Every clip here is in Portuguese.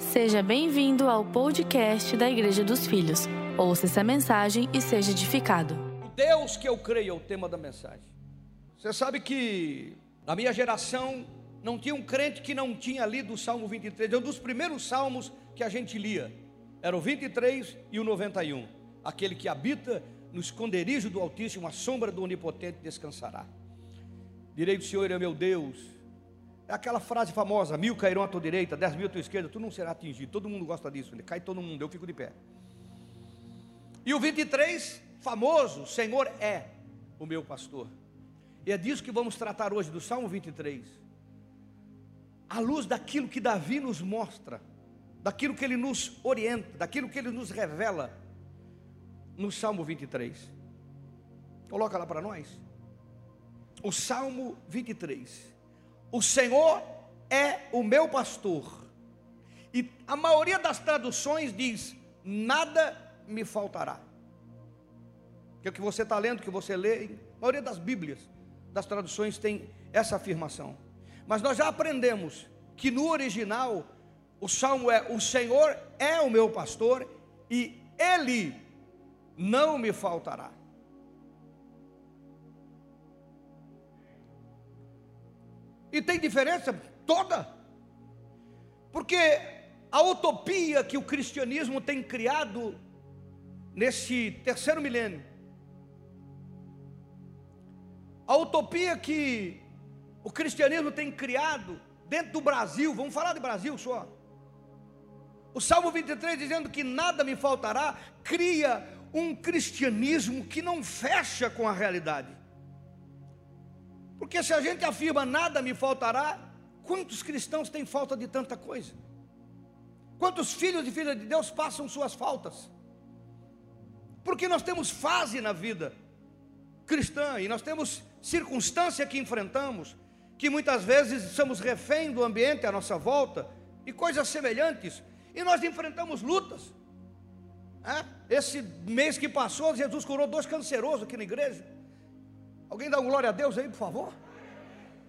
Seja bem-vindo ao podcast da Igreja dos Filhos. Ouça essa mensagem e seja edificado. O Deus que eu creio é o tema da mensagem. Você sabe que na minha geração não tinha um crente que não tinha lido o Salmo 23. É um dos primeiros salmos que a gente lia. Era o 23 e o 91. Aquele que habita no esconderijo do Altíssimo, a sombra do Onipotente descansará. Direi do Senhor é meu Deus. É aquela frase famosa: mil cairão à tua direita, dez mil à tua esquerda, tu não será atingido. Todo mundo gosta disso. Ele cai todo mundo, eu fico de pé. E o 23, famoso: Senhor é o meu pastor. E é disso que vamos tratar hoje, do Salmo 23. À luz daquilo que Davi nos mostra, daquilo que ele nos orienta, daquilo que ele nos revela no Salmo 23. Coloca lá para nós. O Salmo 23. O Senhor é o meu pastor. E a maioria das traduções diz: nada me faltará. Que é o que você está lendo, que você lê, a maioria das Bíblias, das traduções tem essa afirmação. Mas nós já aprendemos que no original o salmo é: O Senhor é o meu pastor e Ele não me faltará. E tem diferença toda. Porque a utopia que o cristianismo tem criado nesse terceiro milênio, a utopia que o cristianismo tem criado dentro do Brasil, vamos falar de Brasil só. O Salmo 23 dizendo que nada me faltará, cria um cristianismo que não fecha com a realidade. Porque se a gente afirma nada me faltará, quantos cristãos têm falta de tanta coisa? Quantos filhos e filhas de Deus passam suas faltas? Porque nós temos fase na vida cristã e nós temos circunstância que enfrentamos, que muitas vezes somos refém do ambiente à nossa volta e coisas semelhantes, e nós enfrentamos lutas. É? Esse mês que passou, Jesus curou dois cancerosos aqui na igreja. Alguém dá um glória a Deus aí, por favor?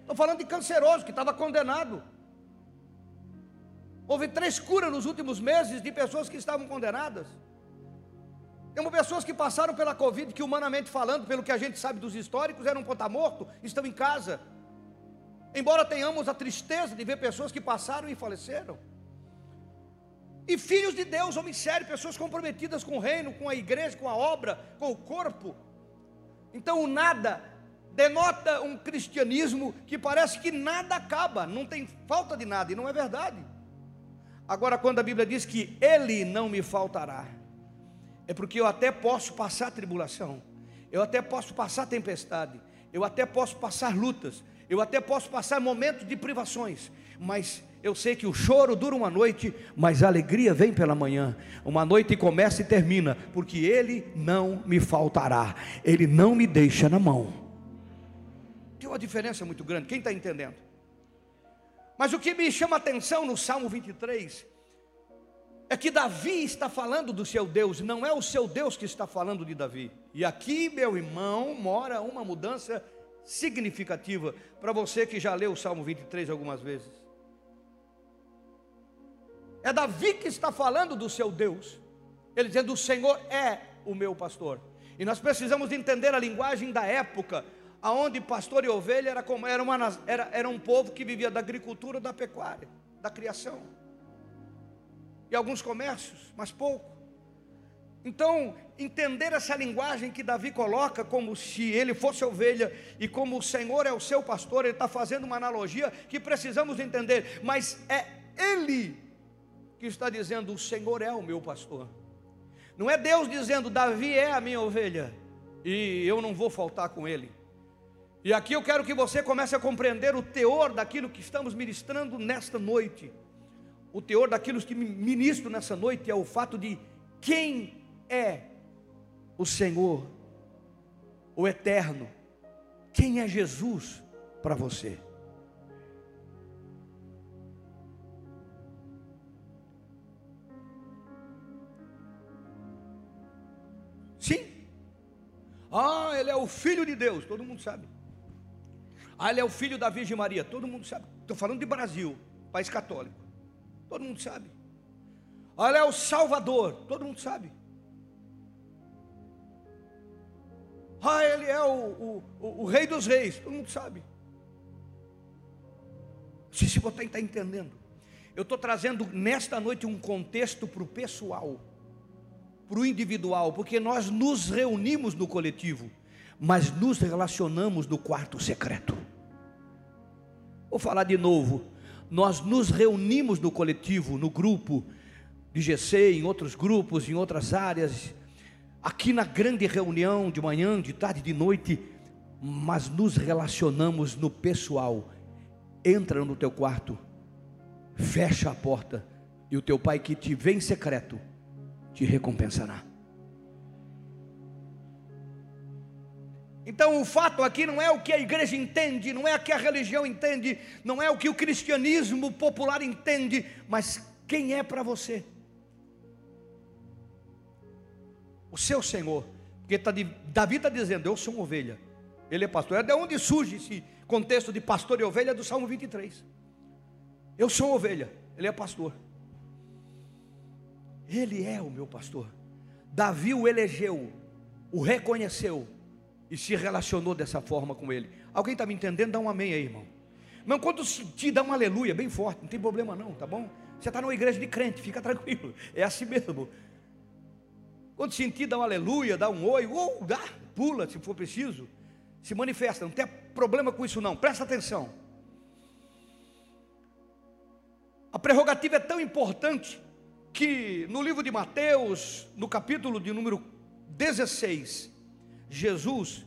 Estou falando de canceroso que estava condenado. Houve três curas nos últimos meses de pessoas que estavam condenadas. Temos pessoas que passaram pela Covid, que humanamente falando, pelo que a gente sabe dos históricos, eram ponta morto, estão em casa. Embora tenhamos a tristeza de ver pessoas que passaram e faleceram. E filhos de Deus, homens sérios, pessoas comprometidas com o reino, com a igreja, com a obra, com o corpo. Então o nada denota um cristianismo que parece que nada acaba, não tem falta de nada, e não é verdade. Agora, quando a Bíblia diz que Ele não me faltará, é porque eu até posso passar tribulação, eu até posso passar tempestade, eu até posso passar lutas, eu até posso passar momentos de privações, mas eu sei que o choro dura uma noite, mas a alegria vem pela manhã. Uma noite começa e termina, porque Ele não me faltará, Ele não me deixa na mão. Tem uma diferença muito grande, quem está entendendo? Mas o que me chama a atenção no Salmo 23 é que Davi está falando do seu Deus, não é o seu Deus que está falando de Davi. E aqui, meu irmão, mora uma mudança significativa para você que já leu o Salmo 23 algumas vezes. É Davi que está falando do seu Deus. Ele dizendo: O Senhor é o meu pastor. E nós precisamos entender a linguagem da época, aonde pastor e ovelha era como era, uma, era, era um povo que vivia da agricultura, da pecuária, da criação. E alguns comércios, mas pouco. Então, entender essa linguagem que Davi coloca, como se ele fosse ovelha e como o Senhor é o seu pastor, ele está fazendo uma analogia que precisamos entender, mas é Ele que está dizendo: O Senhor é o meu pastor. Não é Deus dizendo: Davi é a minha ovelha e eu não vou faltar com ele. E aqui eu quero que você comece a compreender o teor daquilo que estamos ministrando nesta noite. O teor daquilo que ministro nessa noite é o fato de quem é o Senhor, o eterno. Quem é Jesus para você? Sim. Ah, ele é o filho de Deus, todo mundo sabe. Ah, ele é o filho da Virgem Maria. Todo mundo sabe. Estou falando de Brasil, país católico. Todo mundo sabe. Olha, é o Salvador, todo mundo sabe. Ah, ele é o, o, o, Rei dos Reis, todo mundo sabe. Não sei se você está entendendo. Eu estou trazendo nesta noite um contexto para o pessoal, para o individual, porque nós nos reunimos no coletivo, mas nos relacionamos no quarto secreto. Vou falar de novo. Nós nos reunimos no coletivo, no grupo de GC, em outros grupos, em outras áreas, aqui na grande reunião de manhã, de tarde, de noite, mas nos relacionamos no pessoal. Entra no teu quarto, fecha a porta, e o teu pai que te vê em secreto te recompensará. Então o fato aqui não é o que a igreja entende, não é o que a religião entende, não é o que o cristianismo popular entende, mas quem é para você? o seu Senhor. Porque tá de, Davi está dizendo: Eu sou uma ovelha, ele é pastor. É de onde surge esse contexto de pastor e ovelha do Salmo 23. Eu sou uma ovelha, ele é pastor. Ele é o meu pastor. Davi o elegeu, o reconheceu e se relacionou dessa forma com ele. Alguém está me entendendo? Dá um amém aí, irmão. Mas quando sentir, dá um aleluia, bem forte, não tem problema não, tá bom? Você está numa igreja de crente, fica tranquilo, é assim mesmo. Quando sentir, dá um aleluia, dá um oi, ou dá, pula se for preciso, se manifesta, não tem problema com isso não, presta atenção. A prerrogativa é tão importante que no livro de Mateus, no capítulo de número 16, Jesus,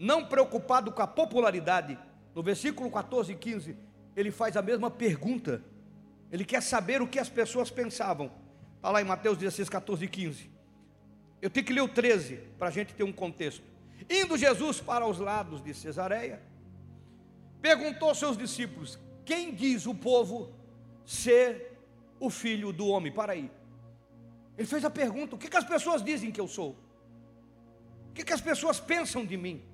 não preocupado com a popularidade, no versículo 14 e 15, ele faz a mesma pergunta. Ele quer saber o que as pessoas pensavam. Está lá em Mateus 16, 14 e 15. Eu tenho que ler o 13 para a gente ter um contexto. Indo Jesus para os lados de Cesareia, perguntou aos seus discípulos: Quem diz o povo ser o filho do homem? Para aí. Ele fez a pergunta: O que, que as pessoas dizem que eu sou? O que, que as pessoas pensam de mim?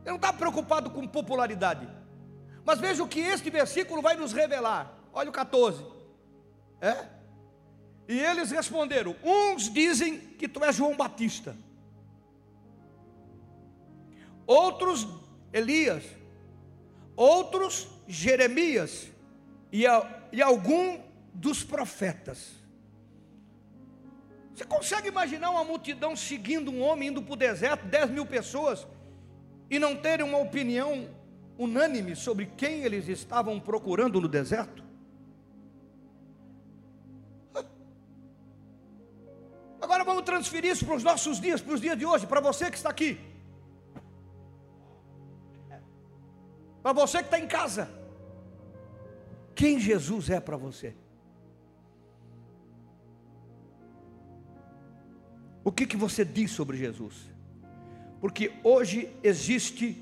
Ele não está preocupado com popularidade. Mas veja o que este versículo vai nos revelar. Olha o 14. É? E eles responderam: Uns dizem que tu és João Batista, outros Elias, outros Jeremias e, e algum dos profetas. Você consegue imaginar uma multidão seguindo um homem indo para o deserto, 10 mil pessoas, e não terem uma opinião unânime sobre quem eles estavam procurando no deserto? Agora vamos transferir isso para os nossos dias, para os dias de hoje, para você que está aqui. Para você que está em casa. Quem Jesus é para você? O que, que você diz sobre Jesus? Porque hoje existe,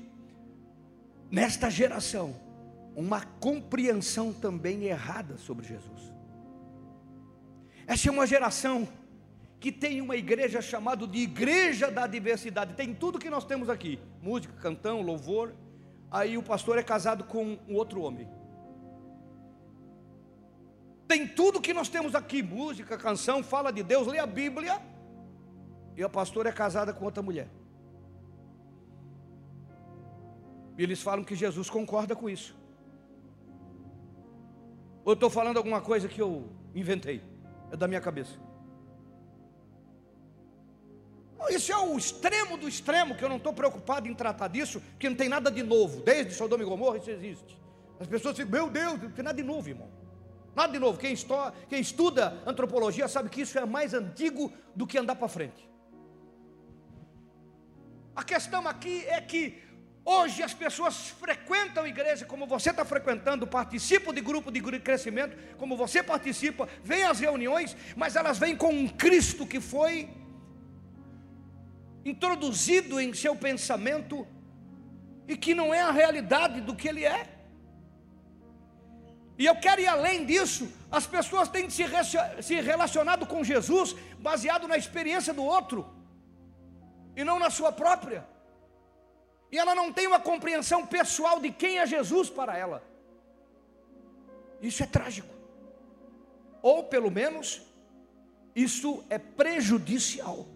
nesta geração, uma compreensão também errada sobre Jesus. Essa é uma geração que tem uma igreja chamada de Igreja da Diversidade. Tem tudo que nós temos aqui: música, cantão, louvor. Aí o pastor é casado com um outro homem. Tem tudo que nós temos aqui: música, canção, fala de Deus, lê a Bíblia. E a pastora é casada com outra mulher. E eles falam que Jesus concorda com isso. Ou eu estou falando alguma coisa que eu inventei, é da minha cabeça. Isso é o extremo do extremo, que eu não estou preocupado em tratar disso, porque não tem nada de novo. Desde Sodoma e Gomorra isso existe. As pessoas dizem, meu Deus, não tem nada de novo, irmão. Nada de novo. Quem, estuda, quem estuda antropologia sabe que isso é mais antigo do que andar para frente. A questão aqui é que hoje as pessoas frequentam igreja como você está frequentando, participam de grupo de crescimento, como você participa, vêm às reuniões, mas elas vêm com um Cristo que foi introduzido em seu pensamento e que não é a realidade do que ele é. E eu quero ir além disso, as pessoas têm se relacionado com Jesus baseado na experiência do outro e não na sua própria. E ela não tem uma compreensão pessoal de quem é Jesus para ela. Isso é trágico. Ou pelo menos Isso é prejudicial.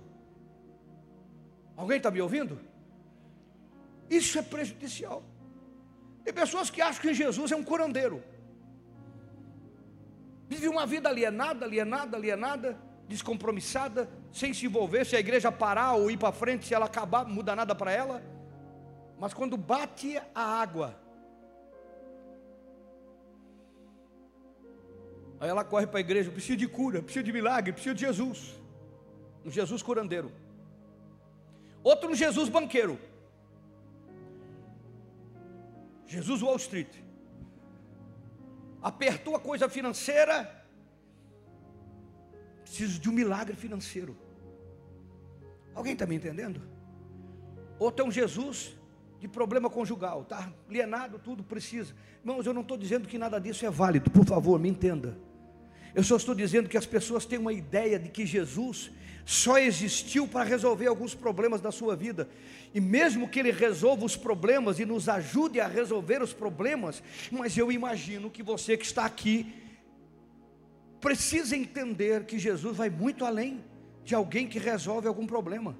Alguém está me ouvindo? Isso é prejudicial. Tem pessoas que acham que Jesus é um curandeiro. Vive uma vida alienada, alienada, alienada, descompromissada, sem se envolver. Se a igreja parar ou ir para frente, se ela acabar, não muda nada para ela. Mas quando bate a água, aí ela corre para a igreja, precisa de cura, precisa de milagre, precisa de Jesus. Um Jesus curandeiro. Outro um Jesus banqueiro. Jesus Wall Street. Apertou a coisa financeira. Preciso de um milagre financeiro. Alguém está me entendendo? Outro é um Jesus de problema conjugal, tá? Alienado, tudo precisa. Irmãos, eu não estou dizendo que nada disso é válido, por favor, me entenda. Eu só estou dizendo que as pessoas têm uma ideia de que Jesus só existiu para resolver alguns problemas da sua vida. E mesmo que Ele resolva os problemas e nos ajude a resolver os problemas, mas eu imagino que você que está aqui precisa entender que Jesus vai muito além de alguém que resolve algum problema.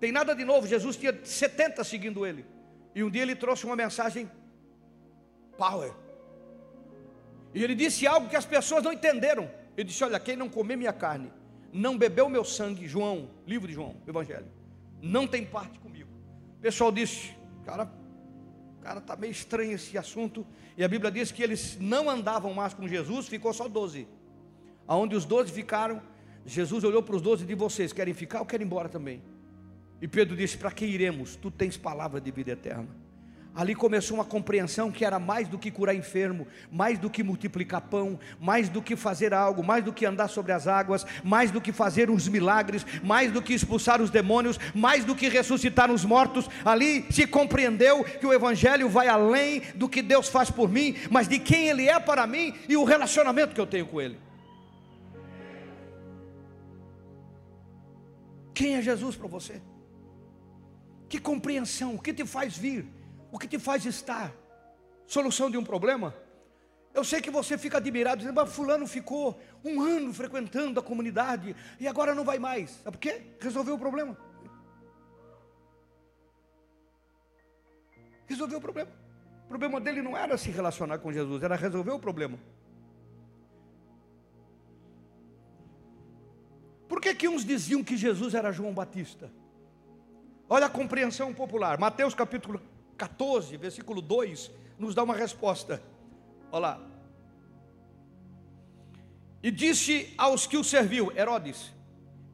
Tem nada de novo, Jesus tinha 70 seguindo ele. E um dia ele trouxe uma mensagem power. E ele disse algo que as pessoas não entenderam. Ele disse: Olha, quem não comer minha carne, não bebeu meu sangue, João, livro de João, Evangelho, não tem parte comigo. O pessoal disse: Cara, cara, está meio estranho esse assunto. E a Bíblia diz que eles não andavam mais com Jesus, ficou só doze. Aonde os doze ficaram, Jesus olhou para os doze e disse: Vocês querem ficar ou querem ir embora também? E Pedro disse: Para que iremos? Tu tens palavra de vida eterna. Ali começou uma compreensão que era mais do que curar enfermo, mais do que multiplicar pão, mais do que fazer algo, mais do que andar sobre as águas, mais do que fazer uns milagres, mais do que expulsar os demônios, mais do que ressuscitar os mortos. Ali se compreendeu que o Evangelho vai além do que Deus faz por mim, mas de quem Ele é para mim e o relacionamento que eu tenho com Ele. Quem é Jesus para você? Que compreensão, o que te faz vir? O que te faz estar? Solução de um problema? Eu sei que você fica admirado, dizendo, mas fulano ficou um ano frequentando a comunidade e agora não vai mais. Sabe por quê? Resolveu o problema. Resolveu o problema. O problema dele não era se relacionar com Jesus, era resolver o problema. Por que, que uns diziam que Jesus era João Batista? Olha a compreensão popular. Mateus capítulo 14, versículo 2, nos dá uma resposta. Olha lá. E disse aos que o serviu, Herodes: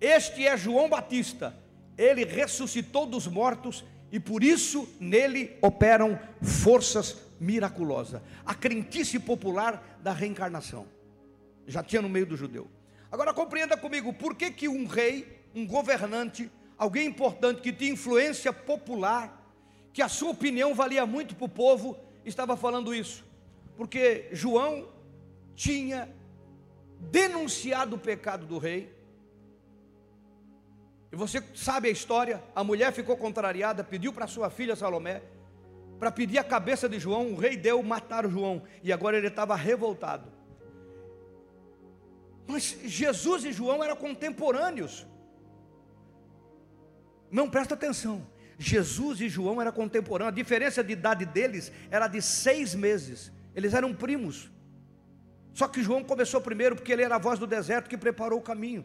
Este é João Batista, ele ressuscitou dos mortos e por isso nele operam forças miraculosas. A crentice popular da reencarnação. Já tinha no meio do judeu. Agora compreenda comigo, por que que um rei, um governante, alguém importante que tinha influência popular, que a sua opinião valia muito para o povo, estava falando isso, porque João tinha denunciado o pecado do rei. E você sabe a história: a mulher ficou contrariada, pediu para sua filha Salomé para pedir a cabeça de João. O rei deu, mataram João, e agora ele estava revoltado. Mas Jesus e João eram contemporâneos. Não presta atenção. Jesus e João eram contemporâneos, a diferença de idade deles era de seis meses, eles eram primos. Só que João começou primeiro porque ele era a voz do deserto que preparou o caminho.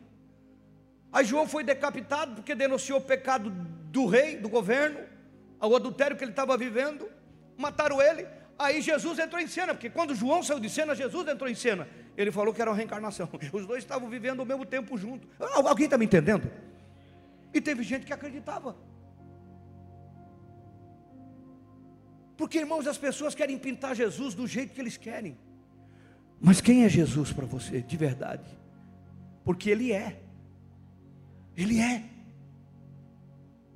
Aí João foi decapitado porque denunciou o pecado do rei, do governo, o adultério que ele estava vivendo, mataram ele. Aí Jesus entrou em cena, porque quando João saiu de cena, Jesus entrou em cena. Ele falou que era uma reencarnação. Os dois estavam vivendo ao mesmo tempo juntos. Alguém está me entendendo? E teve gente que acreditava. Porque, irmãos, as pessoas querem pintar Jesus do jeito que eles querem. Mas quem é Jesus para você, de verdade? Porque Ele é. Ele é.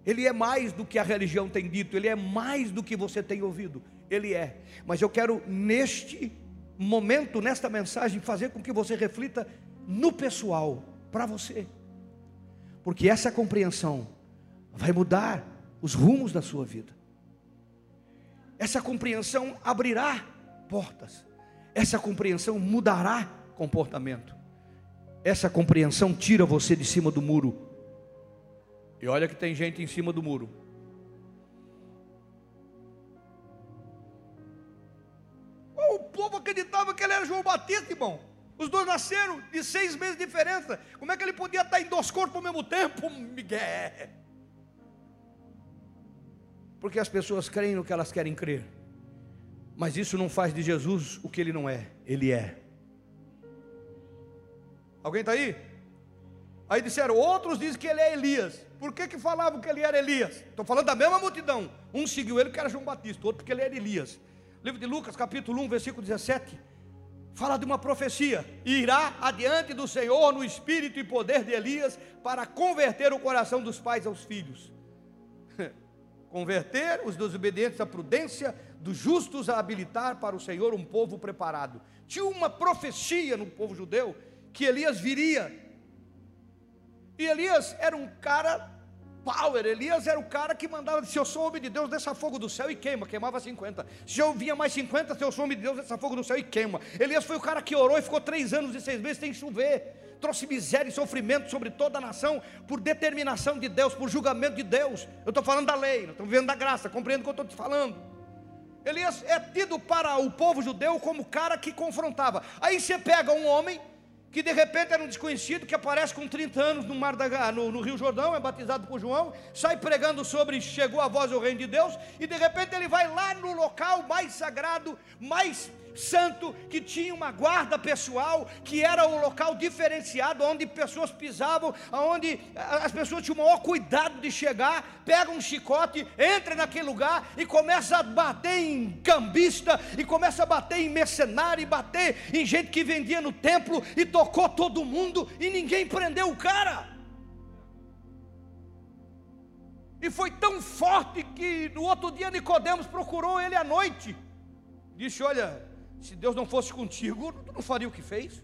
Ele é mais do que a religião tem dito, Ele é mais do que você tem ouvido. Ele é. Mas eu quero, neste momento, nesta mensagem, fazer com que você reflita no pessoal, para você. Porque essa compreensão vai mudar os rumos da sua vida. Essa compreensão abrirá portas. Essa compreensão mudará comportamento. Essa compreensão tira você de cima do muro. E olha que tem gente em cima do muro. O povo acreditava que ele era João Batista, irmão. Os dois nasceram de seis meses de diferença. Como é que ele podia estar em dois corpos ao mesmo tempo, Miguel? Porque as pessoas creem no que elas querem crer. Mas isso não faz de Jesus o que ele não é. Ele é. Alguém está aí? Aí disseram, outros dizem que ele é Elias. Por que, que falavam que ele era Elias? Estou falando da mesma multidão. Um seguiu ele que era João Batista, outro porque ele era Elias. Livro de Lucas, capítulo 1, versículo 17. Fala de uma profecia: irá adiante do Senhor no espírito e poder de Elias para converter o coração dos pais aos filhos. Converter os desobedientes à prudência, dos justos a habilitar para o Senhor um povo preparado. Tinha uma profecia no povo judeu que Elias viria. E Elias era um cara power. Elias era o cara que mandava, se eu sou homem de Deus, desça fogo do céu e queima, queimava 50. Se eu vinha mais 50, se eu sou homem de Deus, desça fogo do céu e queima. Elias foi o cara que orou e ficou três anos e seis meses sem chover. Trouxe miséria e sofrimento sobre toda a nação, por determinação de Deus, por julgamento de Deus. Eu estou falando da lei, estou vivendo da graça, compreendo o que eu estou te falando. Elias é tido para o povo judeu como cara que confrontava. Aí você pega um homem que de repente era um desconhecido que aparece com 30 anos no, mar da, no, no, Rio Jordão, é batizado por João, sai pregando sobre chegou a voz do reino de Deus, e de repente ele vai lá no local mais sagrado, mais santo que tinha uma guarda pessoal, que era um local diferenciado, onde pessoas pisavam, onde as pessoas tinham o maior cuidado de chegar, pega um chicote, entra naquele lugar e começa a bater em cambista, e começa a bater em mercenário, e bater em gente que vendia no templo, e tocou todo mundo, e ninguém prendeu o cara. E foi tão forte que no outro dia Nicodemos procurou ele à noite. Disse: Olha, se Deus não fosse contigo, tu não faria o que fez.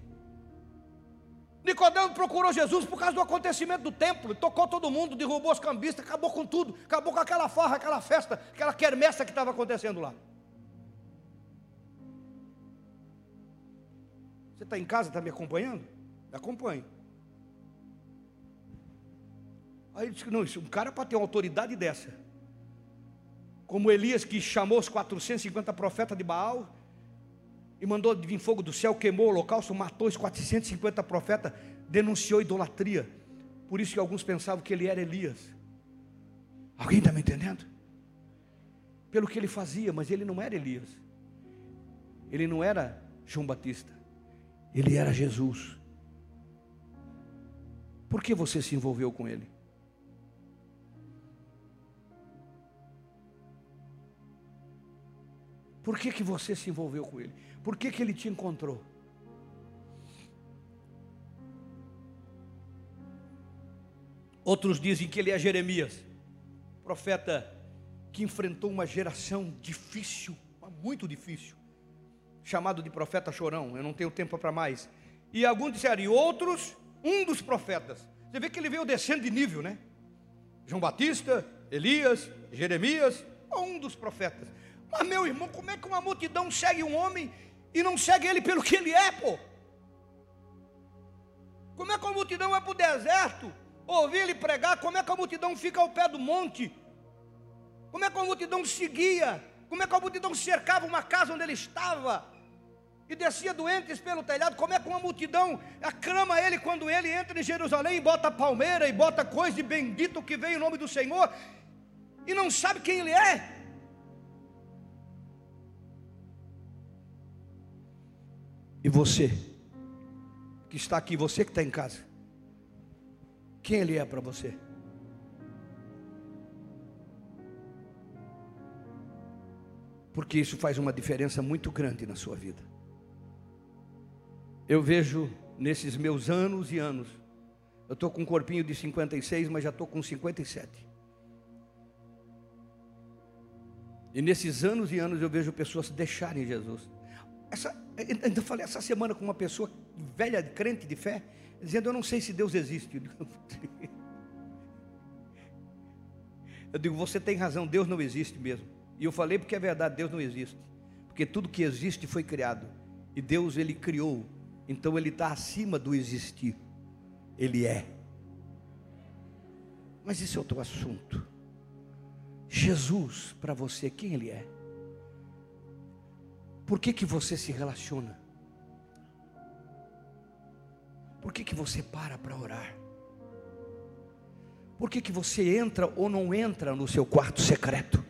Nicodemo procurou Jesus por causa do acontecimento do templo, tocou todo mundo, derrubou os cambistas, acabou com tudo, acabou com aquela farra, aquela festa, aquela quermessa que estava acontecendo lá. Você está em casa, está me acompanhando? Me acompanhe. Aí ele disse que não, isso, um cara para ter uma autoridade dessa, como Elias que chamou os 450 profetas de Baal, e mandou vir fogo do céu, queimou o holocausto, matou os 450 profetas, denunciou idolatria. Por isso que alguns pensavam que ele era Elias. Alguém está me entendendo? Pelo que ele fazia, mas ele não era Elias. Ele não era João Batista. Ele era Jesus. Por que você se envolveu com ele? Por que, que você se envolveu com ele? Por que, que ele te encontrou? Outros dizem que ele é Jeremias, profeta que enfrentou uma geração difícil, muito difícil, chamado de profeta chorão. Eu não tenho tempo para mais. E alguns disseram, e outros, um dos profetas. Você vê que ele veio descendo de nível, né? João Batista, Elias, Jeremias, um dos profetas. Mas meu irmão, como é que uma multidão segue um homem e não segue ele pelo que ele é, pô. Como é que a multidão vai para o deserto, ouvir ele pregar? Como é que a multidão fica ao pé do monte? Como é que a multidão seguia? Como é que a multidão cercava uma casa onde ele estava? E descia doentes pelo telhado, como é que uma multidão aclama ele quando ele entra em Jerusalém e bota palmeira e bota coisa e bendito que vem em nome do Senhor e não sabe quem ele é? E você, que está aqui, você que está em casa, quem Ele é para você? Porque isso faz uma diferença muito grande na sua vida. Eu vejo nesses meus anos e anos, eu estou com um corpinho de 56, mas já estou com 57. E nesses anos e anos eu vejo pessoas deixarem Jesus. Essa, ainda falei essa semana com uma pessoa velha, crente de fé, dizendo: Eu não sei se Deus existe. Eu digo: Você tem razão, Deus não existe mesmo. E eu falei porque é verdade, Deus não existe. Porque tudo que existe foi criado. E Deus, Ele criou Então ele está acima do existir. Ele é. Mas esse é outro assunto. Jesus, para você, quem Ele é? Por que, que você se relaciona? Por que, que você para para orar? Por que, que você entra ou não entra no seu quarto secreto?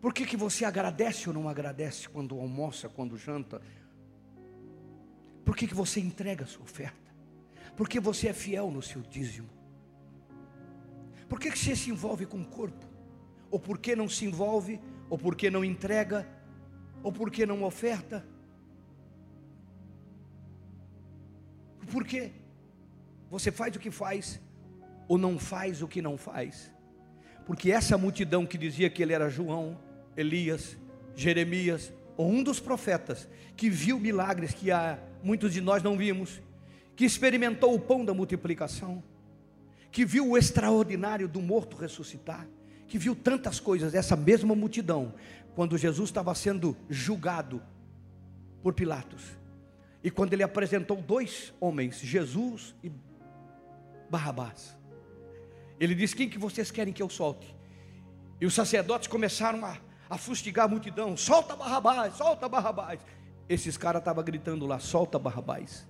Por que, que você agradece ou não agradece quando almoça, quando janta? Por que, que você entrega a sua oferta? Porque você é fiel no seu dízimo. Por que, que você se envolve com o corpo? Ou por que não se envolve? Ou por que não entrega? Ou por que não oferta? Por quê? Você faz o que faz ou não faz o que não faz? Porque essa multidão que dizia que ele era João, Elias, Jeremias, ou um dos profetas, que viu milagres que há muitos de nós não vimos, que experimentou o pão da multiplicação, que viu o extraordinário do morto ressuscitar, que viu tantas coisas, essa mesma multidão, quando Jesus estava sendo julgado por Pilatos, e quando ele apresentou dois homens, Jesus e Barrabás, ele disse: Quem que vocês querem que eu solte? E os sacerdotes começaram a, a fustigar a multidão: Solta Barrabás, solta Barrabás. Esses caras estavam gritando lá: Solta Barrabás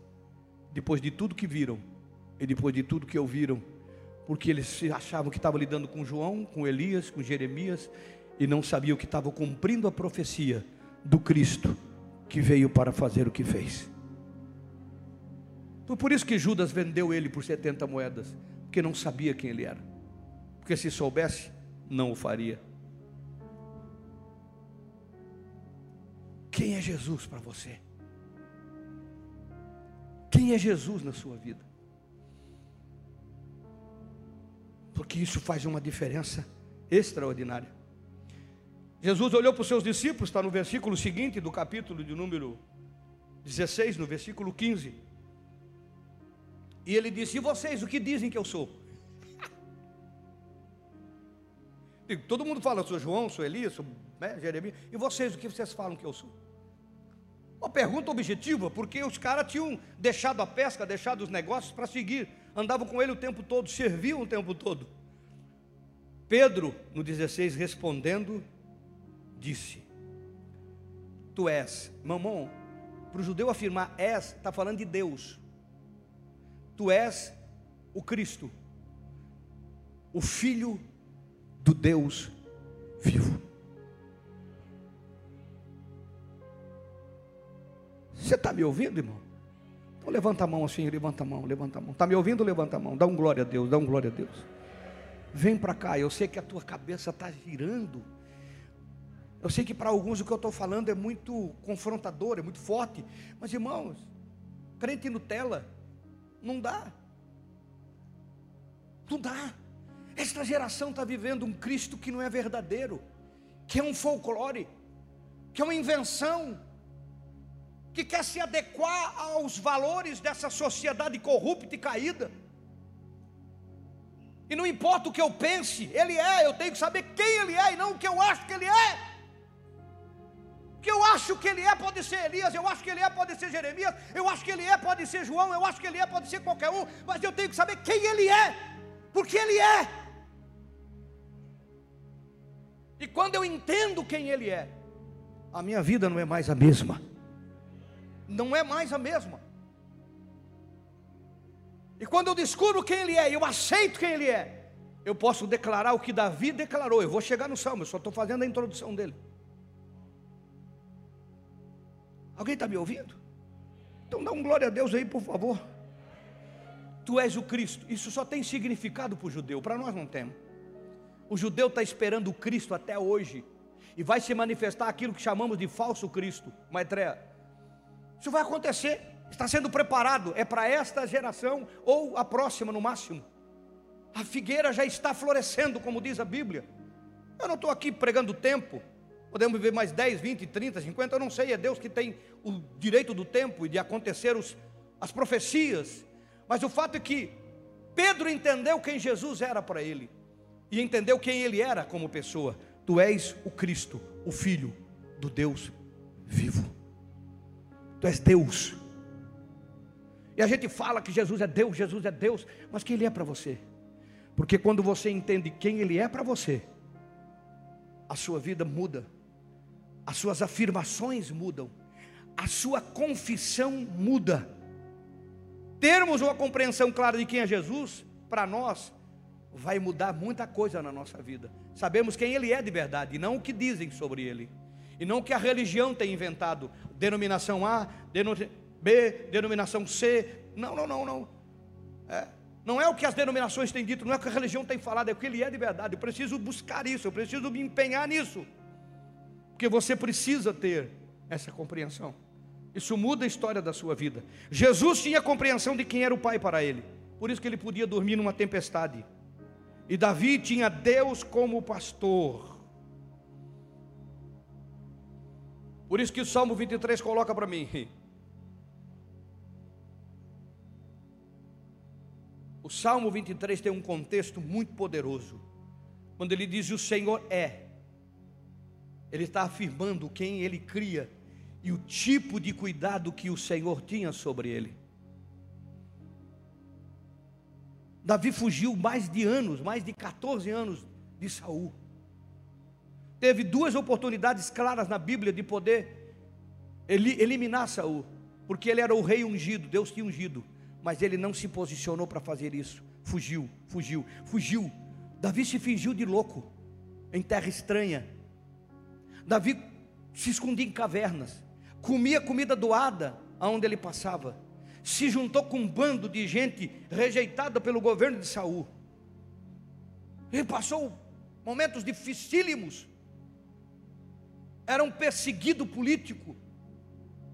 depois de tudo que viram e depois de tudo que ouviram, porque eles achavam que estavam lidando com João, com Elias, com Jeremias e não sabiam que estavam cumprindo a profecia do Cristo que veio para fazer o que fez. Foi por isso que Judas vendeu ele por 70 moedas, porque não sabia quem ele era. Porque se soubesse, não o faria. Quem é Jesus para você? Quem é Jesus na sua vida? Porque isso faz uma diferença extraordinária. Jesus olhou para os seus discípulos, está no versículo seguinte do capítulo de número 16, no versículo 15. E ele disse: E vocês, o que dizem que eu sou? Todo mundo fala, sou João, sou Elias, sou né, Jeremias. E vocês, o que vocês falam que eu sou? Uma pergunta objetiva, porque os caras tinham deixado a pesca, deixado os negócios para seguir, andavam com ele o tempo todo, serviam o tempo todo. Pedro, no 16, respondendo, disse: Tu és, mamão, para o judeu afirmar és, está falando de Deus. Tu és o Cristo, o Filho do Deus vivo. Você está me ouvindo, irmão? Então levanta a mão assim, levanta a mão, levanta a mão. Está me ouvindo? Levanta a mão. Dá um glória a Deus, dá um glória a Deus. Vem para cá, eu sei que a tua cabeça está girando. Eu sei que para alguns o que eu estou falando é muito confrontador, é muito forte. Mas irmãos, crente Nutella, não dá. Não dá. Esta geração está vivendo um Cristo que não é verdadeiro, que é um folclore, que é uma invenção que quer se adequar aos valores dessa sociedade corrupta e caída. E não importa o que eu pense, Ele é, eu tenho que saber quem Ele é e não o que eu acho que Ele é. O que eu acho que Ele é pode ser Elias, eu acho que Ele é pode ser Jeremias, eu acho que Ele é pode ser João, eu acho que Ele é pode ser qualquer um, mas eu tenho que saber quem Ele é, porque Ele é. E quando eu entendo quem Ele é, a minha vida não é mais a mesma não é mais a mesma. E quando eu descubro quem ele é, eu aceito quem ele é, eu posso declarar o que Davi declarou. Eu vou chegar no salmo, eu só estou fazendo a introdução dele. Alguém está me ouvindo? Então dá um glória a Deus aí, por favor. Tu és o Cristo. Isso só tem significado para o judeu, para nós não temos. O judeu está esperando o Cristo até hoje. E vai se manifestar aquilo que chamamos de falso Cristo. Maitreya, isso vai acontecer, está sendo preparado, é para esta geração ou a próxima no máximo. A figueira já está florescendo, como diz a Bíblia. Eu não estou aqui pregando tempo, podemos viver mais 10, 20, 30, 50, eu não sei, é Deus que tem o direito do tempo e de acontecer os, as profecias. Mas o fato é que Pedro entendeu quem Jesus era para ele e entendeu quem ele era como pessoa. Tu és o Cristo, o Filho do Deus vivo. Tu és Deus. E a gente fala que Jesus é Deus, Jesus é Deus, mas quem Ele é para você? Porque quando você entende quem Ele é para você, a sua vida muda, as suas afirmações mudam, a sua confissão muda. Termos uma compreensão clara de quem é Jesus, para nós, vai mudar muita coisa na nossa vida. Sabemos quem Ele é de verdade, e não o que dizem sobre Ele, e não o que a religião tem inventado, denominação A, denominação B, denominação C. Não, não, não, não. É. Não é o que as denominações têm dito, não é o que a religião tem falado, é o que ele é de verdade. Eu preciso buscar isso, eu preciso me empenhar nisso. Porque você precisa ter essa compreensão. Isso muda a história da sua vida. Jesus tinha compreensão de quem era o Pai para ele. Por isso que ele podia dormir numa tempestade. E Davi tinha Deus como pastor. Por isso que o Salmo 23 coloca para mim: O Salmo 23 tem um contexto muito poderoso. Quando ele diz o Senhor é, ele está afirmando quem ele cria e o tipo de cuidado que o Senhor tinha sobre ele. Davi fugiu mais de anos, mais de 14 anos de Saul. Teve duas oportunidades claras na Bíblia de poder eliminar Saul, porque ele era o rei ungido, Deus tinha ungido mas ele não se posicionou para fazer isso. Fugiu, fugiu, fugiu. Davi se fingiu de louco em terra estranha. Davi se escondia em cavernas, comia comida doada aonde ele passava. Se juntou com um bando de gente rejeitada pelo governo de Saul. Ele passou momentos dificílimos. Era um perseguido político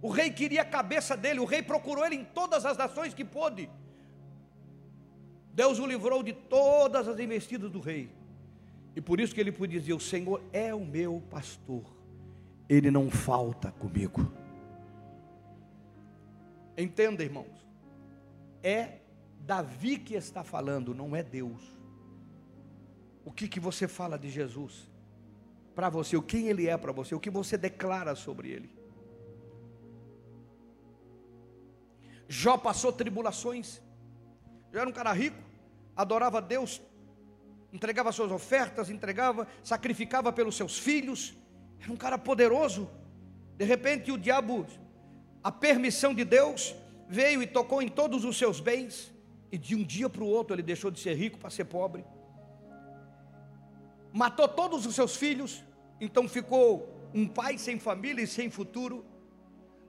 o rei queria a cabeça dele, o rei procurou ele em todas as nações que pôde. Deus o livrou de todas as investidas do rei. E por isso que ele podia dizer: O Senhor é o meu pastor, ele não falta comigo. Entenda, irmãos, é Davi que está falando, não é Deus. O que, que você fala de Jesus para você, o quem ele é para você, o que você declara sobre ele. Jó passou tribulações. Já era um cara rico, adorava Deus, entregava suas ofertas, entregava, sacrificava pelos seus filhos. Era um cara poderoso. De repente o diabo, a permissão de Deus, veio e tocou em todos os seus bens. E de um dia para o outro ele deixou de ser rico para ser pobre. Matou todos os seus filhos, então ficou um pai sem família e sem futuro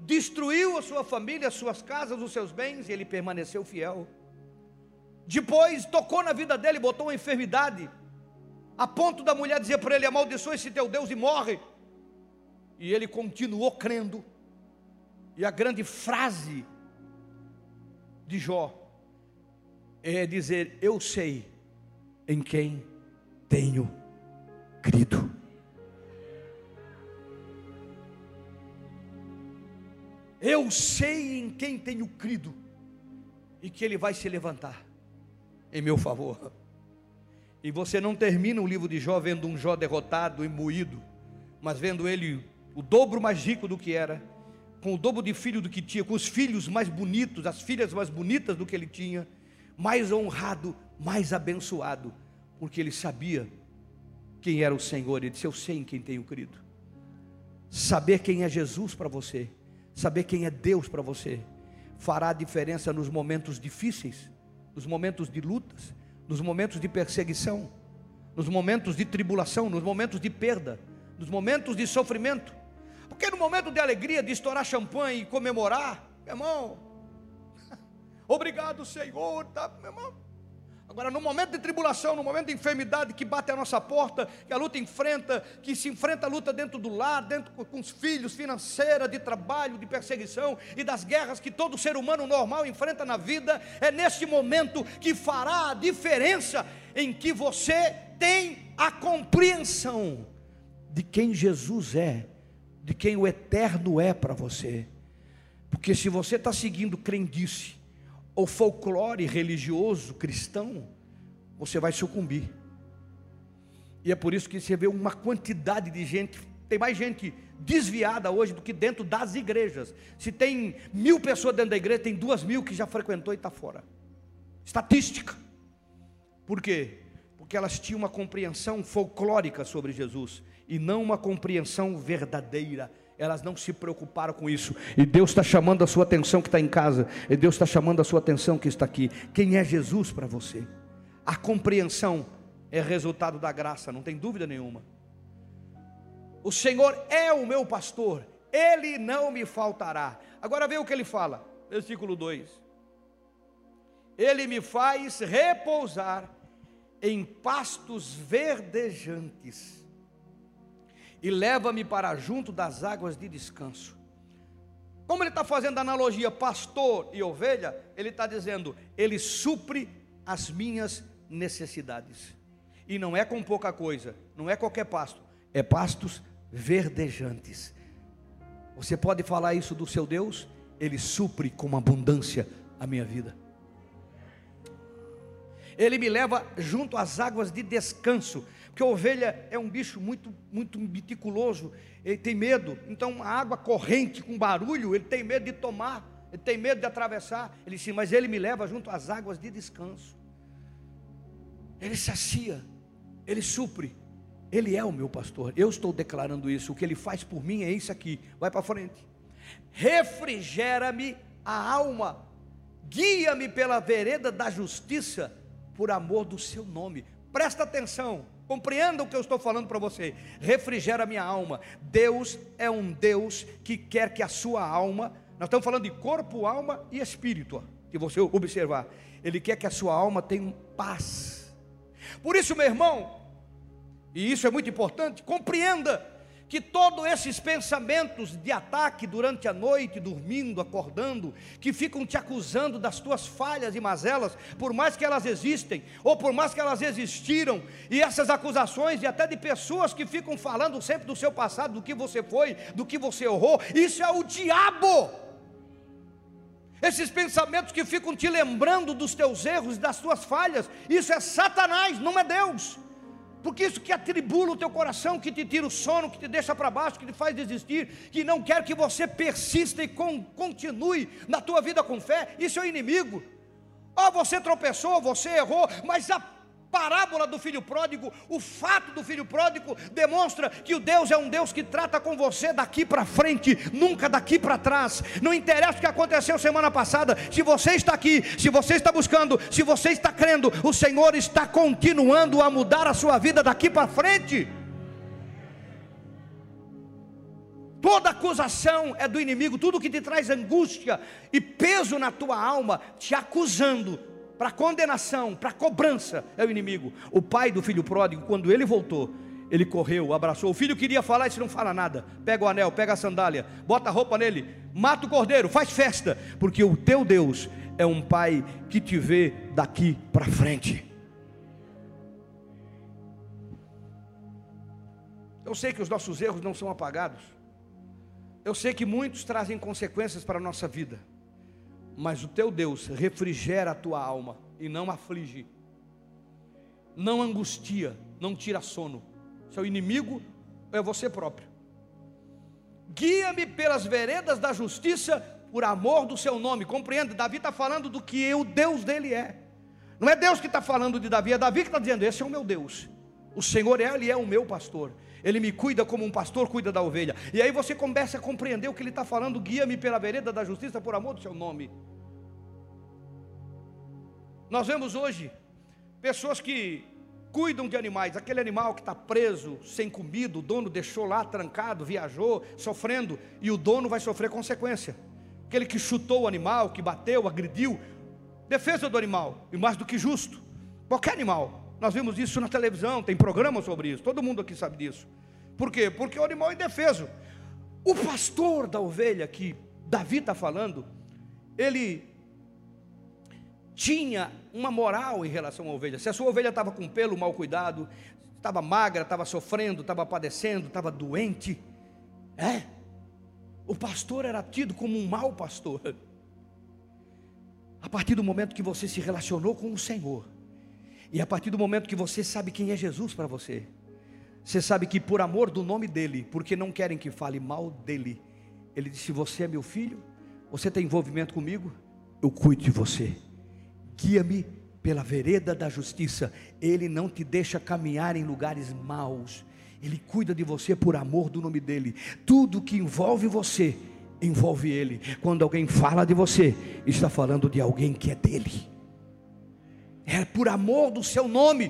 destruiu a sua família, as suas casas, os seus bens, e ele permaneceu fiel. Depois tocou na vida dele, botou uma enfermidade, a ponto da mulher dizer para ele: amaldiçoa esse teu Deus e morre. E ele continuou crendo. E a grande frase de Jó é dizer: Eu sei em quem tenho crido. Eu sei em quem tenho crido e que Ele vai se levantar em meu favor. E você não termina o livro de Jó vendo um Jó derrotado e moído, mas vendo ele o dobro mais rico do que era, com o dobro de filho do que tinha, com os filhos mais bonitos, as filhas mais bonitas do que ele tinha, mais honrado, mais abençoado, porque ele sabia quem era o Senhor. Ele disse: Eu sei em quem tenho crido. Saber quem é Jesus para você Saber quem é Deus para você fará diferença nos momentos difíceis, nos momentos de lutas, nos momentos de perseguição, nos momentos de tribulação, nos momentos de perda, nos momentos de sofrimento. Porque no momento de alegria, de estourar champanhe e comemorar, meu irmão, obrigado Senhor, tá, meu irmão, Agora, no momento de tribulação, no momento de enfermidade que bate a nossa porta, que a luta enfrenta, que se enfrenta a luta dentro do lar, dentro com os filhos, financeira, de trabalho, de perseguição e das guerras que todo ser humano normal enfrenta na vida, é neste momento que fará a diferença em que você tem a compreensão de quem Jesus é, de quem o eterno é para você. Porque se você está seguindo crendice, ou folclore religioso cristão, você vai sucumbir. E é por isso que você vê uma quantidade de gente Tem mais gente desviada hoje do que dentro das igrejas. Se tem mil pessoas dentro da igreja, tem duas mil que já frequentou e está fora. Estatística. Por quê? Porque elas tinham uma compreensão folclórica sobre Jesus e não uma compreensão verdadeira. Elas não se preocuparam com isso. E Deus está chamando a sua atenção que está em casa. E Deus está chamando a sua atenção que está aqui. Quem é Jesus para você? A compreensão é resultado da graça, não tem dúvida nenhuma. O Senhor é o meu pastor, ele não me faltará. Agora vê o que ele fala, versículo 2: Ele me faz repousar em pastos verdejantes e leva-me para junto das águas de descanso. Como ele está fazendo a analogia pastor e ovelha, ele está dizendo, ele supre as minhas necessidades. E não é com pouca coisa, não é qualquer pasto, é pastos verdejantes. Você pode falar isso do seu Deus? Ele supre com abundância a minha vida. Ele me leva junto às águas de descanso, porque ovelha é um bicho muito, muito meticuloso, ele tem medo. Então, a água corrente com barulho, ele tem medo de tomar, ele tem medo de atravessar. Ele disse, mas ele me leva junto às águas de descanso. Ele sacia, ele supre. Ele é o meu pastor. Eu estou declarando isso. O que ele faz por mim é isso aqui. Vai para frente. Refrigera-me a alma. Guia-me pela vereda da justiça por amor do seu nome. Presta atenção. Compreenda o que eu estou falando para você. Refrigera minha alma. Deus é um Deus que quer que a sua alma, nós estamos falando de corpo, alma e espírito, que você observar. Ele quer que a sua alma tenha paz. Por isso, meu irmão, e isso é muito importante, compreenda que todos esses pensamentos de ataque durante a noite, dormindo, acordando, que ficam te acusando das tuas falhas e mazelas, por mais que elas existem, ou por mais que elas existiram, e essas acusações, e até de pessoas que ficam falando sempre do seu passado, do que você foi, do que você errou, isso é o diabo. Esses pensamentos que ficam te lembrando dos teus erros, das tuas falhas, isso é Satanás, não é Deus. Porque isso que atribula o teu coração, que te tira o sono, que te deixa para baixo, que te faz desistir, que não quer que você persista e continue na tua vida com fé, isso é o inimigo. Ou você tropeçou, você errou, mas a parábola do filho pródigo, o fato do filho pródigo demonstra que o Deus é um Deus que trata com você daqui para frente, nunca daqui para trás. Não interessa o que aconteceu semana passada, se você está aqui, se você está buscando, se você está crendo, o Senhor está continuando a mudar a sua vida daqui para frente. Toda acusação é do inimigo, tudo que te traz angústia e peso na tua alma, te acusando, para condenação, para cobrança, é o inimigo. O pai do filho pródigo, quando ele voltou, ele correu, abraçou. O filho queria falar disse: Não fala nada. Pega o anel, pega a sandália, bota a roupa nele, mata o cordeiro, faz festa, porque o teu Deus é um pai que te vê daqui para frente. Eu sei que os nossos erros não são apagados. Eu sei que muitos trazem consequências para a nossa vida mas o teu Deus refrigera a tua alma e não aflige, não angustia, não tira sono. Seu inimigo é você próprio. Guia-me pelas veredas da justiça por amor do seu nome. Compreende? Davi está falando do que o Deus dele é. Não é Deus que está falando de Davi, é Davi que está dizendo: Esse é o meu Deus. O Senhor é, Ele é o meu pastor. Ele me cuida como um pastor cuida da ovelha. E aí você começa a compreender o que ele está falando: guia-me pela vereda da justiça por amor do seu nome. Nós vemos hoje pessoas que cuidam de animais, aquele animal que está preso, sem comida, o dono deixou lá trancado, viajou, sofrendo, e o dono vai sofrer consequência. Aquele que chutou o animal, que bateu, agrediu, defesa do animal, e mais do que justo, qualquer animal. Nós vimos isso na televisão, tem programa sobre isso, todo mundo aqui sabe disso. Por quê? Porque o animal é indefeso. O pastor da ovelha que Davi está falando, ele tinha uma moral em relação à ovelha. Se a sua ovelha estava com pelo mal cuidado, estava magra, estava sofrendo, estava padecendo, estava doente, é, o pastor era tido como um mau pastor. A partir do momento que você se relacionou com o Senhor, e a partir do momento que você sabe quem é Jesus para você, Você sabe que por amor do nome dele, porque não querem que fale mal dele, ele disse: Você é meu filho, você tem envolvimento comigo, eu cuido de você. Guia-me pela vereda da justiça. Ele não te deixa caminhar em lugares maus. Ele cuida de você por amor do nome dele. Tudo que envolve você, envolve ele. Quando alguém fala de você, está falando de alguém que é dele. É por amor do seu nome.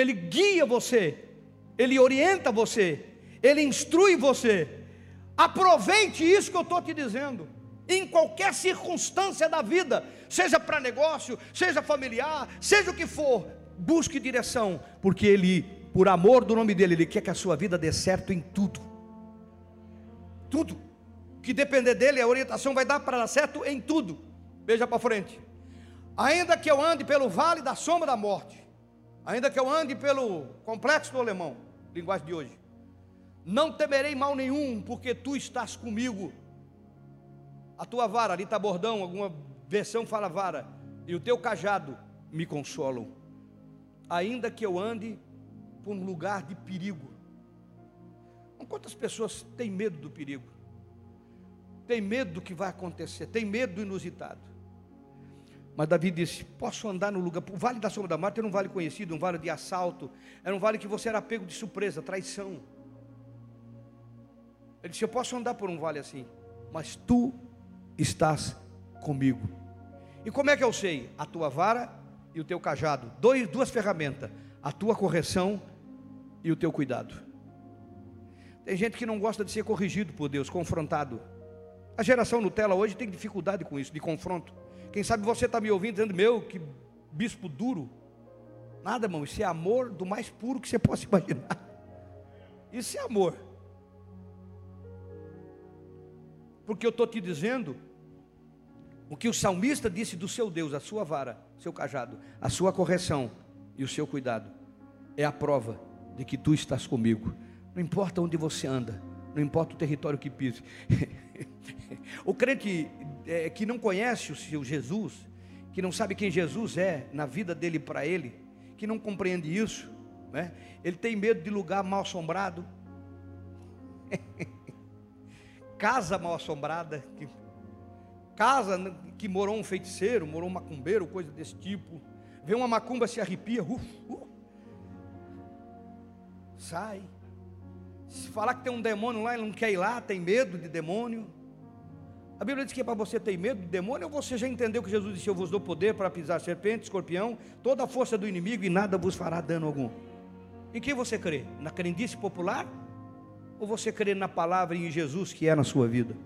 Ele guia você, ele orienta você, ele instrui você. Aproveite isso que eu estou te dizendo em qualquer circunstância da vida, seja para negócio, seja familiar, seja o que for, busque direção, porque Ele, por amor do nome dEle, Ele quer que a sua vida dê certo em tudo. Tudo. Que depender dEle, a orientação vai dar para dar certo em tudo. Veja para frente. Ainda que eu ande pelo vale da sombra da morte, ainda que eu ande pelo complexo do alemão, linguagem de hoje, não temerei mal nenhum, porque tu estás comigo a tua vara, ali está bordão, alguma versão fala vara, e o teu cajado me consolam. Ainda que eu ande por um lugar de perigo. Quantas pessoas têm medo do perigo? Tem medo do que vai acontecer, tem medo do inusitado. Mas Davi disse: Posso andar no lugar, o vale da sombra da morte era um vale conhecido, um vale de assalto, era um vale que você era pego de surpresa, traição. Ele disse: Eu posso andar por um vale assim, mas tu estás comigo. E como é que eu sei? A tua vara e o teu cajado, dois, duas ferramentas, a tua correção e o teu cuidado. Tem gente que não gosta de ser corrigido por Deus, confrontado. A geração Nutella hoje tem dificuldade com isso, de confronto. Quem sabe você está me ouvindo dizendo, meu, que bispo duro. Nada, irmão, isso é amor do mais puro que você possa imaginar. Isso é amor. Porque eu estou te dizendo o que o salmista disse do seu Deus, a sua vara, seu cajado, a sua correção e o seu cuidado, é a prova de que tu estás comigo. Não importa onde você anda, não importa o território que pise. o crente é, que não conhece o seu Jesus, que não sabe quem Jesus é na vida dele para ele, que não compreende isso, né? ele tem medo de lugar mal assombrado, casa mal assombrada, que casa que morou um feiticeiro, morou um macumbeiro, coisa desse tipo. Vê uma macumba, se arrepia, uh, uh, sai. Se falar que tem um demônio lá, ele não quer ir lá, tem medo de demônio. A Bíblia diz que é para você ter medo de demônio, ou você já entendeu que Jesus disse: Eu vos dou poder para pisar serpente, escorpião, toda a força do inimigo e nada vos fará dano algum. Em quem você crê? Na crendice popular? Ou você crê na palavra e em Jesus que é na sua vida?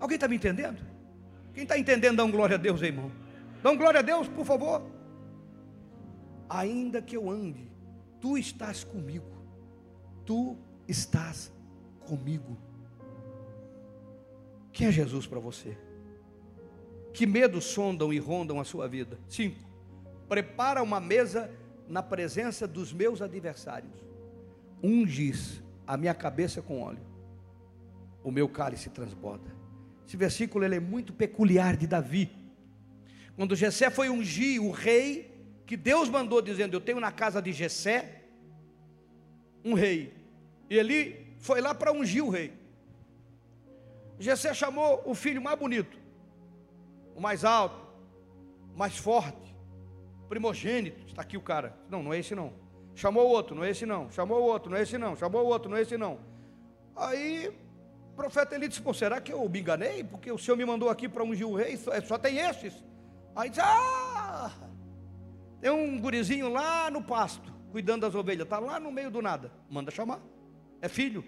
Alguém está me entendendo? Quem está entendendo, dá um glória a Deus, irmão. Dá um glória a Deus, por favor. Ainda que eu ande, tu estás comigo. Tu estás comigo. Quem é Jesus para você? Que medos sondam e rondam a sua vida? Cinco. Prepara uma mesa na presença dos meus adversários. Ungis a minha cabeça com óleo. O meu cálice transborda. Esse versículo ele é muito peculiar de Davi. Quando Jessé foi ungir o rei, que Deus mandou dizendo: Eu tenho na casa de Jessé um rei. E ele foi lá para ungir o rei. Jessé chamou o filho mais bonito, o mais alto, o mais forte, primogênito. Está aqui o cara. Não, não é esse não. Chamou o outro, não é esse não. Chamou o outro, não é esse não. Chamou o outro, não é esse não. Aí profeta ele disse: Pô, será que eu me enganei? Porque o Senhor me mandou aqui para ungir o rei, só, é, só tem esses. Aí diz: Ah, tem um gurizinho lá no pasto, cuidando das ovelhas, está lá no meio do nada. Manda chamar. É filho.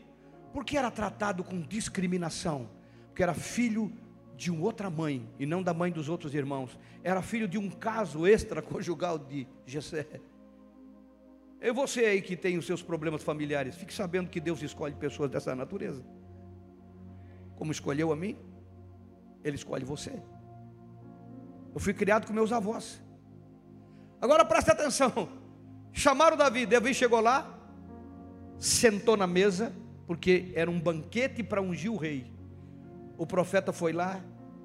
Porque era tratado com discriminação? Porque era filho de uma outra mãe e não da mãe dos outros irmãos. Era filho de um caso extraconjugal de Jessé. E você aí que tem os seus problemas familiares, fique sabendo que Deus escolhe pessoas dessa natureza como escolheu a mim, Ele escolhe você. Eu fui criado com meus avós. Agora preste atenção. Chamaram Davi, Davi chegou lá, sentou na mesa, porque era um banquete para ungir o rei. O profeta foi lá,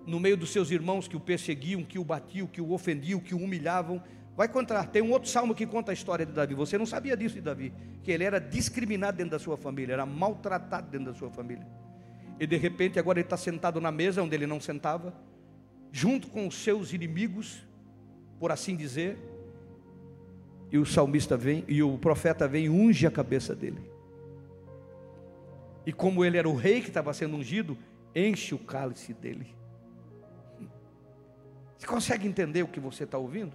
no meio dos seus irmãos que o perseguiam, que o batiam, que o ofendiam, que o humilhavam. Vai contar, tem um outro salmo que conta a história de Davi. Você não sabia disso de Davi, que ele era discriminado dentro da sua família, era maltratado dentro da sua família. E de repente agora ele está sentado na mesa onde ele não sentava, junto com os seus inimigos, por assim dizer. E o salmista vem, e o profeta vem e unge a cabeça dele. E como ele era o rei que estava sendo ungido, enche o cálice dele. Você consegue entender o que você está ouvindo?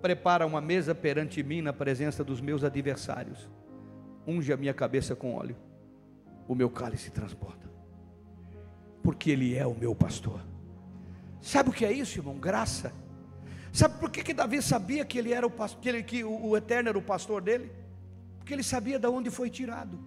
Prepara uma mesa perante mim na presença dos meus adversários. Unge a minha cabeça com óleo. O meu cálice transborda. Porque Ele é o meu pastor. Sabe o que é isso, irmão? Graça. Sabe por que, que Davi sabia que ele era o pastor, que, ele, que o, o Eterno era o pastor dele? Porque ele sabia de onde foi tirado.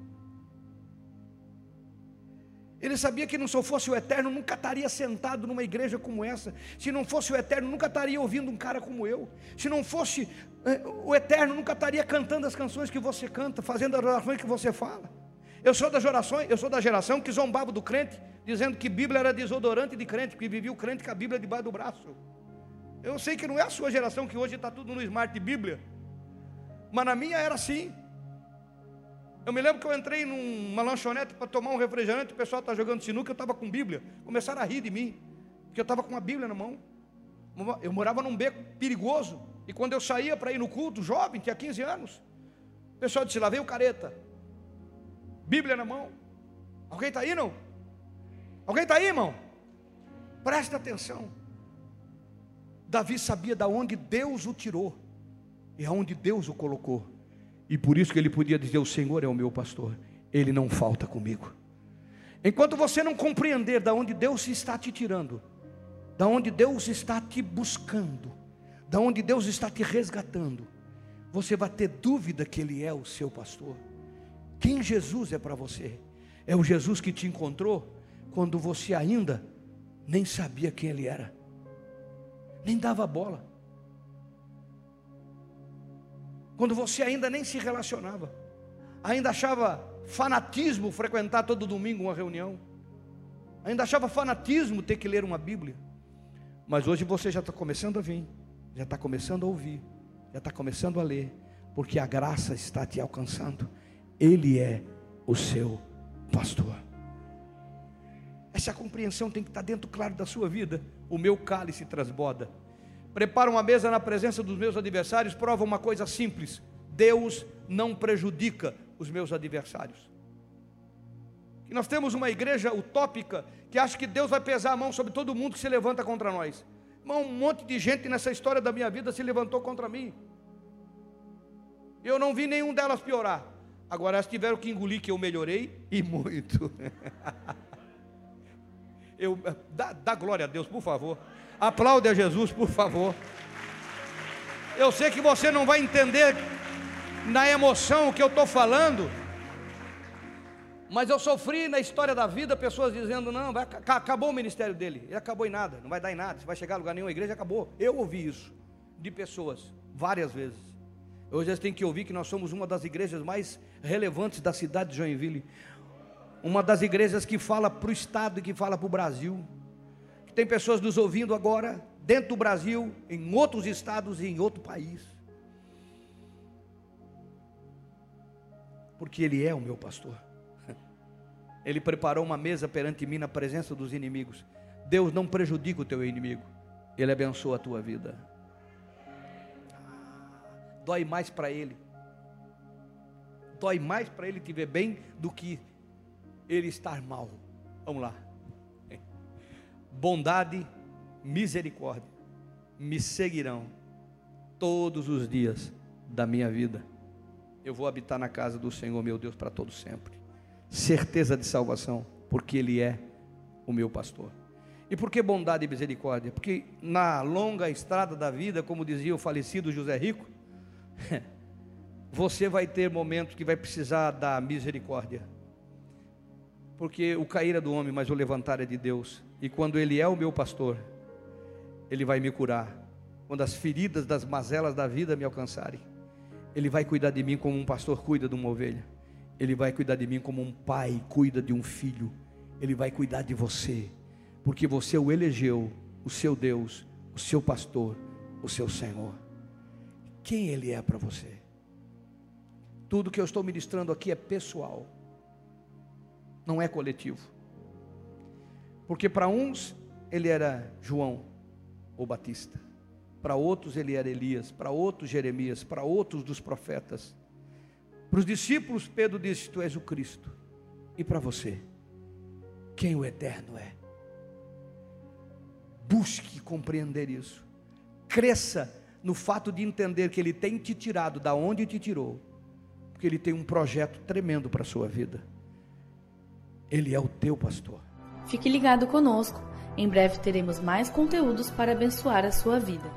Ele sabia que não se fosse o Eterno, nunca estaria sentado numa igreja como essa. Se não fosse o Eterno, nunca estaria ouvindo um cara como eu. Se não fosse eh, o Eterno, nunca estaria cantando as canções que você canta, fazendo as orações que você fala. Eu sou das orações, eu sou da geração que zombava do crente, dizendo que Bíblia era desodorante de crente, que vivia o crente com a Bíblia debaixo do braço. Eu sei que não é a sua geração que hoje está tudo no smart Bíblia, mas na minha era assim. Eu me lembro que eu entrei numa lanchonete para tomar um refrigerante, o pessoal está jogando sinuca, eu estava com Bíblia. Começaram a rir de mim, porque eu estava com a Bíblia na mão. Eu morava num beco perigoso, e quando eu saía para ir no culto, jovem, tinha 15 anos, o pessoal disse: lá veio o careta, Bíblia na mão. Alguém está aí, não? Alguém está aí, irmão? Presta atenção. Davi sabia da onde Deus o tirou e aonde Deus o colocou. E por isso que ele podia dizer: O Senhor é o meu pastor, ele não falta comigo. Enquanto você não compreender da onde Deus está te tirando, da onde Deus está te buscando, da onde Deus está te resgatando, você vai ter dúvida que Ele é o seu pastor. Quem Jesus é para você? É o Jesus que te encontrou quando você ainda nem sabia quem Ele era, nem dava bola quando você ainda nem se relacionava, ainda achava fanatismo frequentar todo domingo uma reunião, ainda achava fanatismo ter que ler uma Bíblia, mas hoje você já está começando a vir, já está começando a ouvir, já está começando a ler, porque a graça está te alcançando, Ele é o seu pastor. Essa compreensão tem que estar dentro, claro, da sua vida. O meu cálice transborda prepara uma mesa na presença dos meus adversários, prova uma coisa simples: Deus não prejudica os meus adversários. E nós temos uma igreja utópica que acha que Deus vai pesar a mão sobre todo mundo que se levanta contra nós. Um monte de gente nessa história da minha vida se levantou contra mim. Eu não vi nenhum delas piorar. Agora elas tiveram que engolir que eu melhorei e muito. eu, dá, dá glória a Deus, por favor. Aplaude a Jesus, por favor. Eu sei que você não vai entender na emoção o que eu estou falando, mas eu sofri na história da vida pessoas dizendo: não, vai, acabou o ministério dele, ele acabou em nada, não vai dar em nada, você vai chegar a lugar nenhum, a igreja acabou. Eu ouvi isso de pessoas várias vezes. Hoje eles têm que ouvir que nós somos uma das igrejas mais relevantes da cidade de Joinville, uma das igrejas que fala para o Estado e que fala para o Brasil. Tem pessoas nos ouvindo agora, dentro do Brasil, em outros estados e em outro país. Porque Ele é o meu pastor. Ele preparou uma mesa perante mim na presença dos inimigos. Deus não prejudica o teu inimigo, Ele abençoa a tua vida. Dói mais para Ele. Dói mais para Ele te ver bem do que Ele estar mal. Vamos lá bondade, misericórdia me seguirão todos os dias da minha vida. Eu vou habitar na casa do Senhor, meu Deus, para todo sempre. Certeza de salvação, porque Ele é o meu pastor. E por que bondade e misericórdia? Porque na longa estrada da vida, como dizia o falecido José Rico, você vai ter momentos que vai precisar da misericórdia. Porque o cair é do homem, mas o levantar é de Deus. E quando Ele é o meu pastor, Ele vai me curar. Quando as feridas das mazelas da vida me alcançarem, Ele vai cuidar de mim como um pastor cuida de uma ovelha. Ele vai cuidar de mim como um pai cuida de um filho. Ele vai cuidar de você, porque você o elegeu, o seu Deus, o seu pastor, o seu Senhor. Quem Ele é para você? Tudo que eu estou ministrando aqui é pessoal, não é coletivo. Porque para uns ele era João ou Batista, para outros ele era Elias, para outros Jeremias, para outros dos profetas. Para os discípulos, Pedro disse: Tu és o Cristo. E para você, quem o Eterno é? Busque compreender isso. Cresça no fato de entender que Ele tem te tirado da onde te tirou, porque Ele tem um projeto tremendo para a sua vida. Ele é o teu pastor. Fique ligado conosco. Em breve teremos mais conteúdos para abençoar a sua vida.